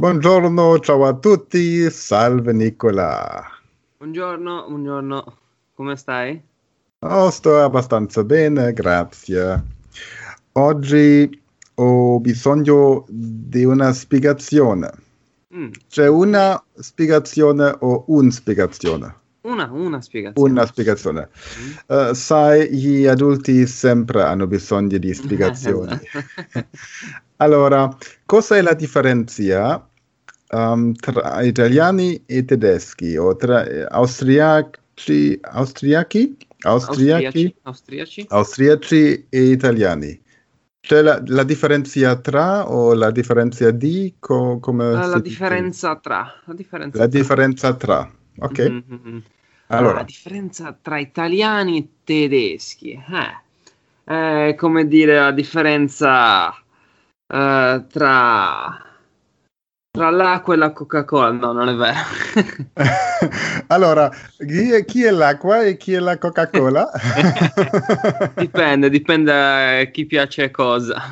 Buongiorno, ciao a tutti, salve Nicola. Buongiorno, buongiorno, come stai? Oh, sto abbastanza bene, grazie. Oggi ho bisogno di una spiegazione. Mm, C'è una spiegazione o un spiegazione? Una, una spiegazione. Una spiegazione. Mm. Eh, sai, gli adulti sempre hanno bisogno di spiegazioni. Allora, cosa è la differenza um, tra italiani e tedeschi o tra eh, austriaci, austriaci, austriaci, Austriaci? austriaci e italiani? C'è la, la differenza tra o la differenza di? Co- come la dice? differenza tra. La differenza La tra. differenza tra. Ok, Mhm, mhm. allora, La differenza tra italiani e tedeschi. Eh. È come dire la differenza eh, tra, tra l'acqua e la Coca-Cola. No, non è vero. allora chi è, chi è l'acqua e chi è la Coca-Cola? dipende, dipende a chi piace cosa.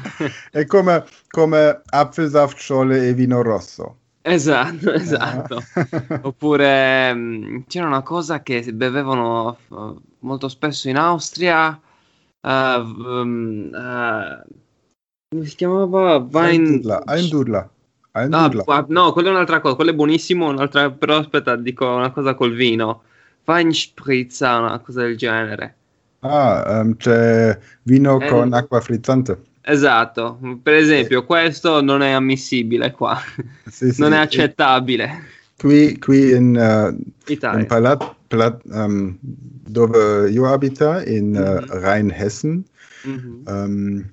È come, come Apfelsaft, Scholle e vino rosso. Esatto, esatto. Oppure mh, c'era una cosa che bevevano eh, molto spesso in Austria. eh, v- eh, come si chiamava? Wein... Eindudla, Eindudla, Qua- no, quella è un'altra cosa. Quello è buonissimo. Un'altra, però aspetta, dico una cosa col vino. Weinspritzer, una cosa del genere. Ah, ehm, c'è vino Eh. con acqua frizzante. Esatto. Per esempio, questo non è ammissibile qua. Sì, sì. Non è accettabile. Qui, qui in, eh, Italia. in Palat, Palat- ehm, dove io abito, in eh, Mhm. Rheinhessen, Mhm. ehm,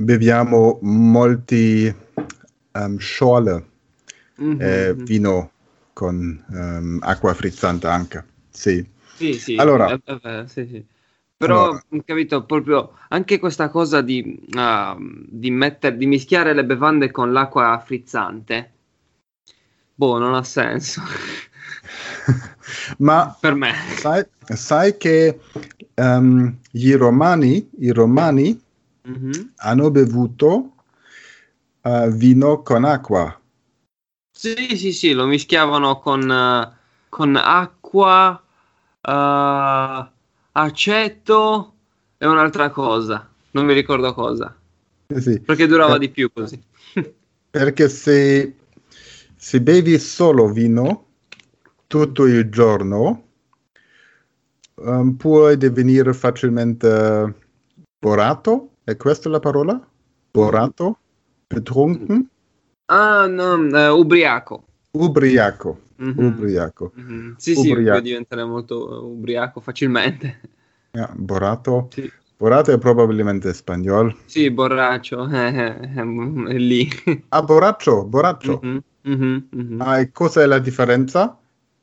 beviamo molti ehm, Schorle, Mhm, eh, mhm. vino con ehm, acqua frizzante anche. Sì. Sì, sì, Allora. è- è vero, sì, sì. Però, Allora. capito, proprio anche questa cosa di, ah, di, metter- di mischiare le bevande con l'acqua frizzante, boh, non ha senso. Ma per me. sai, sai che ehm, i romani, i romani Mhm. hanno bevuto eh, vino con acqua. Sì, sì, sì, lo mischiavano con, eh, con acqua, eh, aceto e un'altra cosa. Non mi ricordo cosa. Sì. Perché durava Eh, di più così. Perché se, se bevi solo vino tutto il giorno, ehm, puoi divenire facilmente borato. È questa la parola? Borato? Betrunken? Ah, no, eh, ubriaco. Ubriaco. Mhm. Ubriaco. Mhm. Sì, sì, Ubriaco. puoi diventare molto ubriaco facilmente. Ah, borato. Sì, Borato è probabilmente spagnolo. sì borraccio, eh, eh, è, è lì. Ah, borraccio, borraccio. Mhm, mhm, mhm. Ah, e cos'è la differenza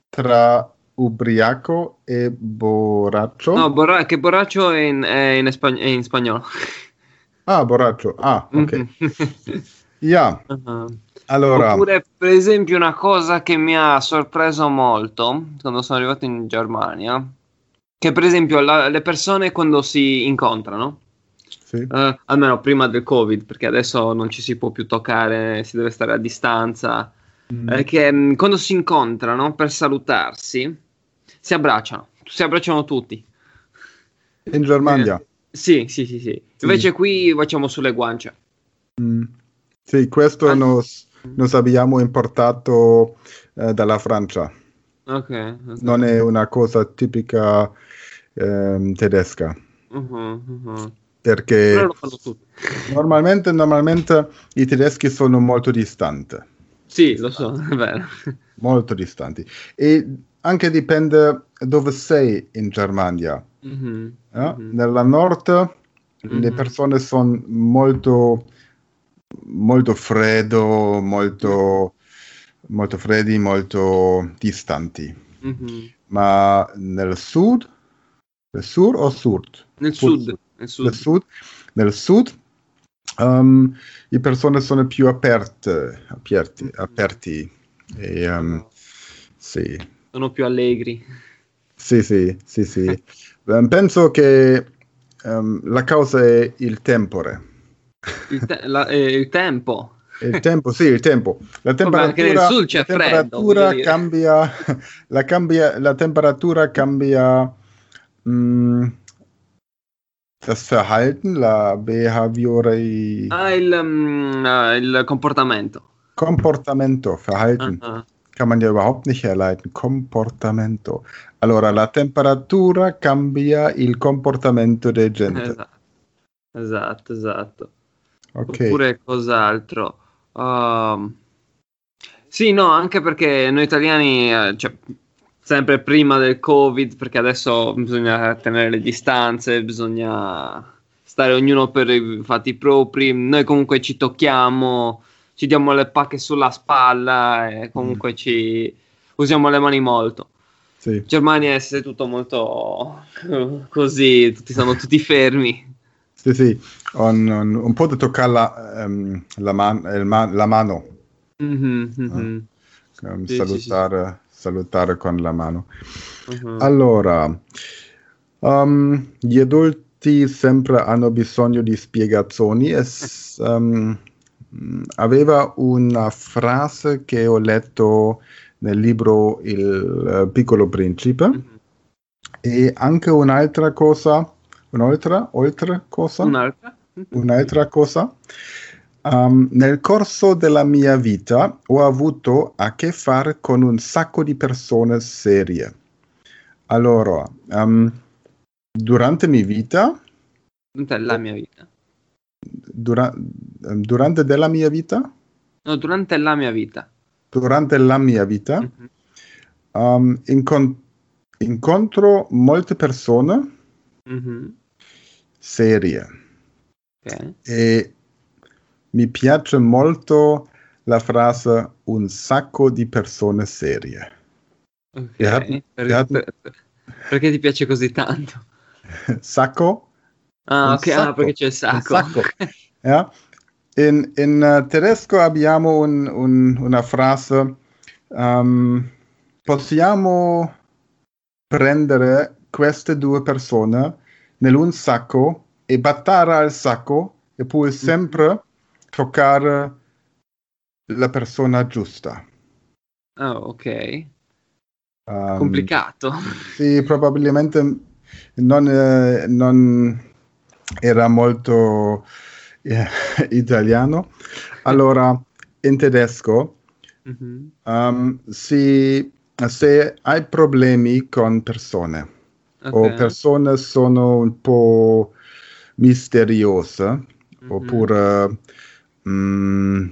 tra ubriaco e borraccio? No, borra- che borraccio è in, è in espa- è in spagnolo. Ah, borraccio. Ah, ok. Mhm. Yeah. Ah. Allora, Oppure, per esempio, una cosa che mi ha sorpreso molto quando sono arrivato in Germania, che per esempio la- le persone quando si incontrano, sì. eh, almeno prima del Covid, perché adesso non ci si può più toccare, si deve stare a distanza, Mm. eh, che mh, quando si incontrano per salutarsi si abbracciano, si abbracciano tutti. In Germania. Eh, sì, sì, sì, sì. Invece qui facciamo sulle guance. Mm. Sì, questo Ah. nos, nos abbiamo importato eh, dalla Francia. Ok. ok. Non è una cosa tipica ehm, tedesca. Mhm, mhm. Perché normalmente, normalmente i tedeschi sono molto distanti. Sì, lo so, è vero. Molto distanti. E anche dipende dove sei in Germania. Mhm, eh? mhm. Nella nord le Mhm. persone sono molto, molto freddo, molto, molto freddi, molto distanti. Mhm. Ma nel sud, nel sud o sud? Nel Sul sud, nel sud. Nel sud, nel sud ehm, le persone sono più aperte, aperti, aperti e, ehm, sì, Sono più allegri. Sì, sì, sì, sì. Ehm, penso che ehm, la causa è il tempore. Il, te- la, eh, il tempo. Il tempo, sì, il tempo. La temperatura, c'è la freddo, temperatura dire. cambia, la, cambia, la temperatura cambia mh, das Verhalten, la behaviore, Ah, il, mm, ah, il comportamento. Comportamento, Verhalten. Ah. Kann man ja überhaupt nicht herleiten. Comportamento. Allora, la temperatura cambia il comportamento della gente. Esatto, esatto, esatto. Ok. Oppure cos'altro? Um, sì, no, anche perché noi italiani, eh, cioè, sempre prima del Covid, perché adesso bisogna tenere le distanze, bisogna stare ognuno per i fatti propri. Noi comunque ci tocchiamo, ci diamo le pacche sulla spalla e comunque Mm. ci usiamo le mani molto. Sì. Germania è tutto molto eh, così, tutti sono tutti fermi. Sì, sì, un, un, un po' di toccare la, ehm, la, man- il ma- la mano, Mhm, mhm, ehm, Sì, sì, salutare, salutare con la mano. mhm. Allora, um, gli adulti sempre hanno bisogno di spiegazioni. e s- um, mh, aveva una frase che ho letto nel libro Il eh, piccolo principe Mhm. e anche un'altra cosa, un'altra, oltre cosa? Un'altra? Mhm. Un'altra cosa. Um, nel corso della mia vita ho avuto a che fare con un sacco di persone serie. Allora, um, durante mia vita, Durante la mia vita. dura- durante della mia vita, No, durante la mia vita. Durante la mia vita, Mhm. um, incon- incontro molte persone Mhm. serie Ok. e mi piace molto la frase un sacco di persone serie. Ok. Wir hatten- Per- per- perché ti piace così tanto? Sacco? Ah, ok, ah, sacco, perché c'è il sacco. sacco. Ja. In, in eh, tedesco abbiamo un- un- una frase, ehm, possiamo prendere queste due persone nell'un sacco e battare al sacco e poi sempre toccare la persona giusta. Ah, ok. Ehm, Complicato. Sì, probabilmente non, eh, non era molto eh, italiano. Allora, in tedesco, Mhm. um, si- se hai problemi con persone o Ok. persone sono un po' misteriose Mhm. oppure mm,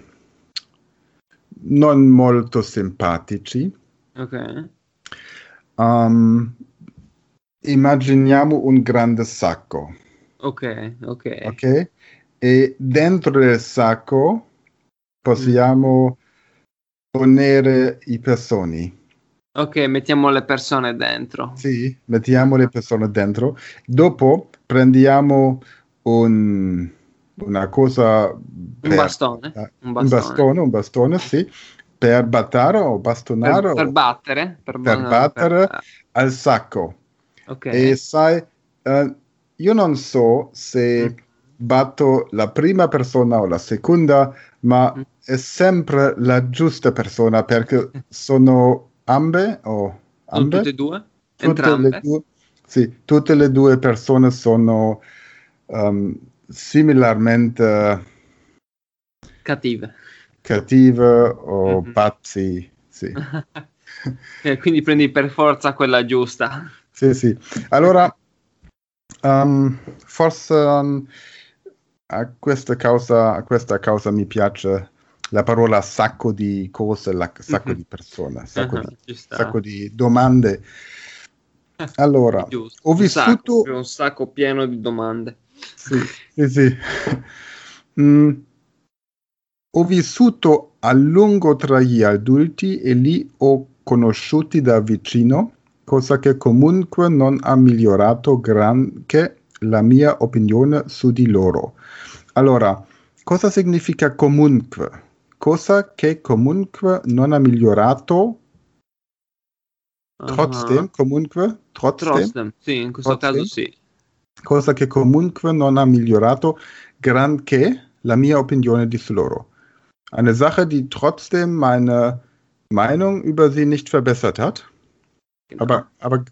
non molto simpatici, Ok. um, immaginiamo un grande sacco. Ok, ok. ok? E dentro del sacco possiamo ponere i persone. Ok, mettiamo le persone dentro. Sì, mettiamo le persone dentro. Dopo prendiamo un- una cosa Un per- bastone. eh, Un un bastone. bastone, un bastone, sì, per battere o bastonare Per, per battere. Per, Per ba- battere. per- al sacco. ok. E sai, eh, io non so se Mm. Batto la prima persona o la seconda, ma Mm. è sempre la giusta persona perché sono ambe o Sono ambe? tutte e due? Tutte Entrambe? le due, sì, tutte le due persone sono um, similarmente Cattive. cattive o Mhm. pazzi. Sì. Eh, Quindi prendi per forza quella giusta. Sì, sì. Allora, um, forse um, a questa causa, a questa causa mi piace la parola sacco di cose, la, sacco Mhm. di persone, sacco, Ah, di, ci sta. sacco di domande. Allora, Giusto. ho Un sacco, vissuto... un sacco pieno di domande. Sì, sì, sì. Mm, ho vissuto a lungo tra gli adulti e li ho conosciuti da vicino, cosa che comunque non ha migliorato granché la mia opinione su di loro. Allora, cosa significa comunque? Cosa che comunque non ha migliorato, trotzdem, comunque, trotzdem, Trotzdem, sì, in questo Trotzdem? caso sì. cosa che comunque non ha migliorato granché la mia opinione di loro. Eine Sache, die trotzdem meine Meinung über sie nicht verbessert hat. Genau. Aber, aber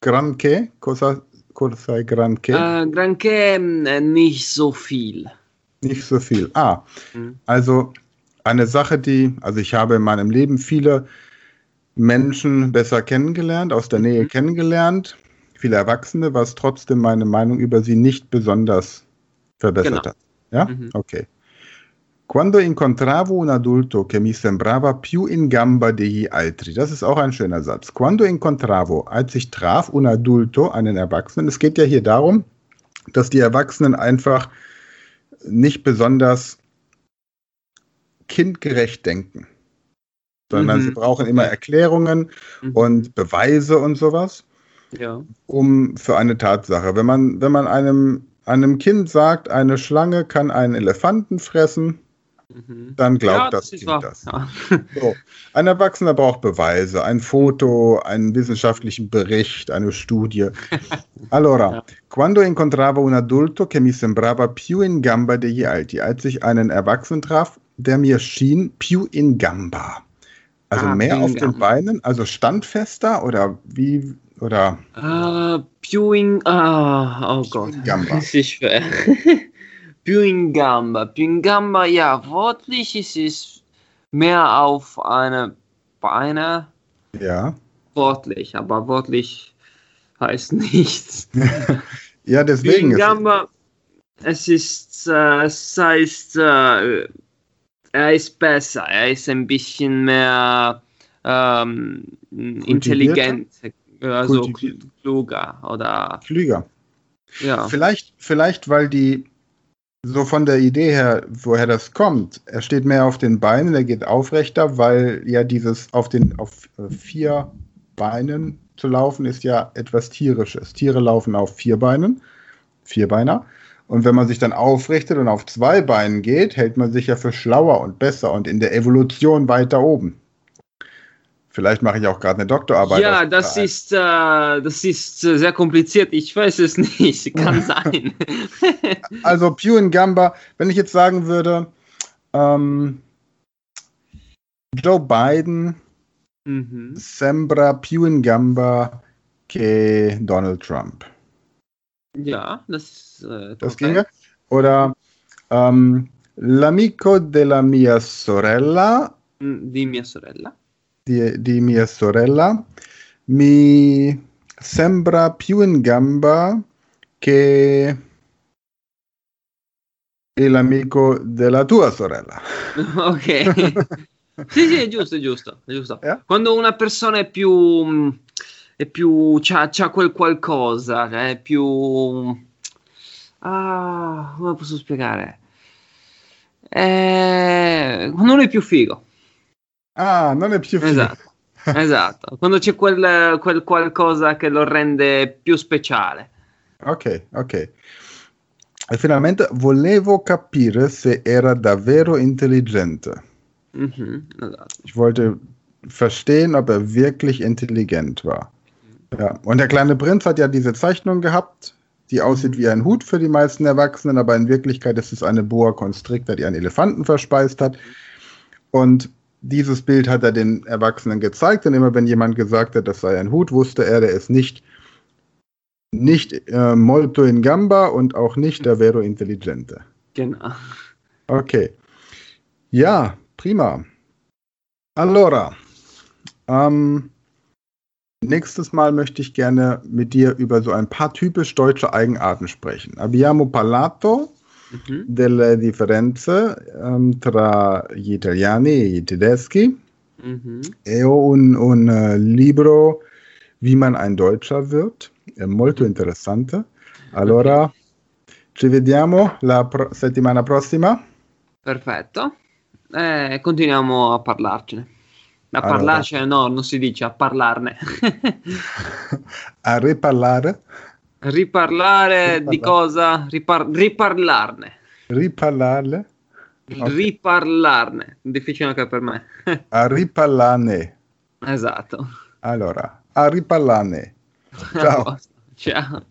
granché, cosa, cosa granché? Äh, granché äh, nicht so viel. Nicht so viel. Ah, mhm. also eine Sache, die, also ich habe in meinem Leben viele Menschen besser kennengelernt, aus der Nähe mhm. kennengelernt, viele Erwachsene, was trotzdem meine Meinung über sie nicht besonders verbessert genau. hat. Ja? Mhm. Okay. Quando incontravo un adulto che mi sembrava più in gamba degli altri. Das ist auch ein schöner Satz. Quando incontravo, als ich traf, un adulto, einen Erwachsenen. Es geht ja hier darum, dass die Erwachsenen einfach nicht besonders kindgerecht denken, sondern mhm. sie brauchen immer Erklärungen mhm. und Beweise und sowas, ja. um für eine Tatsache. Wenn man, wenn man einem, einem Kind sagt, eine Schlange kann einen Elefanten fressen, mhm. dann glaubt ja, das, das Kind das. Ja. So. Ein Erwachsener braucht Beweise, ein Foto, einen wissenschaftlichen Bericht, eine Studie. Allora, ja. quando incontravo un adulto che mi sembrava più in gamba degli alti, als ich einen Erwachsenen traf, der mir schien più in gamba. Also ah, mehr auf den Beinen, also standfester oder wie oder? Uh, più in ah, oh Gott, gamba. das ist schwer. Più in gamba, più in gamba, ja, wortlich ist es mehr auf eine Beine. Ja. Wortlich, aber wortlich heißt nichts. ja, deswegen. Più in gamba, es ist, äh, es heißt äh, er ist besser, er ist ein bisschen mehr ähm, intelligent, also kluger oder klüger. Ja. Vielleicht, vielleicht, weil die so von der Idee her, woher das kommt, er steht mehr auf den Beinen, er geht aufrechter, weil ja dieses auf den auf äh, vier Beinen zu laufen ist ja etwas tierisches. Tiere laufen auf vier Beinen, Vierbeiner. Und wenn man sich dann aufrichtet und auf zwei Beinen geht, hält man sich ja für schlauer und besser und in der Evolution weiter oben. Vielleicht mache ich auch gerade eine Doktorarbeit. Ja, das ist, äh, das ist äh, sehr kompliziert. Ich weiß es nicht. Kann sein. also Pew Gamba, wenn ich jetzt sagen würde, ähm, Joe Biden mhm. sembra più in gamba che Donald Trump. Ja, das, äh, das ginge. Oder ähm, l'amico della mia sorella. Mm, di mia sorella. Di, di mia sorella mi sembra più in gamba che l'amico della tua sorella. ok. sì, sì, è giusto, è giusto. È giusto. Yeah? Quando una persona è più è più c'ha, c'ha quel qualcosa, cioè è più ah, come posso spiegare? È... non è più figo. Ah, non è più figo. Esatto. esatto, quando c'è quel, quel qualcosa che lo rende più speciale. Ok, ok. E finalmente volevo capire se era davvero intelligente. Mm-hmm, esatto. Ich wollte verstehen, ob er wirklich intelligent war. Ja, und der kleine Prinz hat ja diese Zeichnung gehabt, die aussieht wie ein Hut für die meisten Erwachsenen, aber in Wirklichkeit ist es eine Boa Constrictor, die einen Elefanten verspeist hat. Und dieses Bild hat er den Erwachsenen gezeigt und immer wenn jemand gesagt hat, das sei ein Hut, wusste er, der ist nicht, nicht äh, molto in gamba und auch nicht davvero intelligente. Genau. Okay. Ja, prima. Allora, ähm, Nächstes Mal möchte ich gerne mit dir über so ein paar typisch deutsche Eigenarten sprechen. Abbiamo parlato mhm. delle differenze um, tra gli italiani e i tedeschi. Mhm. E ho un, un uh, libro Wie man ein Deutscher wird, è molto mhm. interessante. Allora, ci vediamo la pro- settimana prossima. Perfetto. Eh, continuiamo a parlarcene. A allora. parlarcene no, non si dice, a parlarne. a riparlare? Riparlare, riparlare. di cosa? Ripar- riparlarne. Riparlarle? Okay. Riparlarne, difficile anche per me. a riparlarne. Esatto. Allora, a riparlarne. Ciao. Ciao.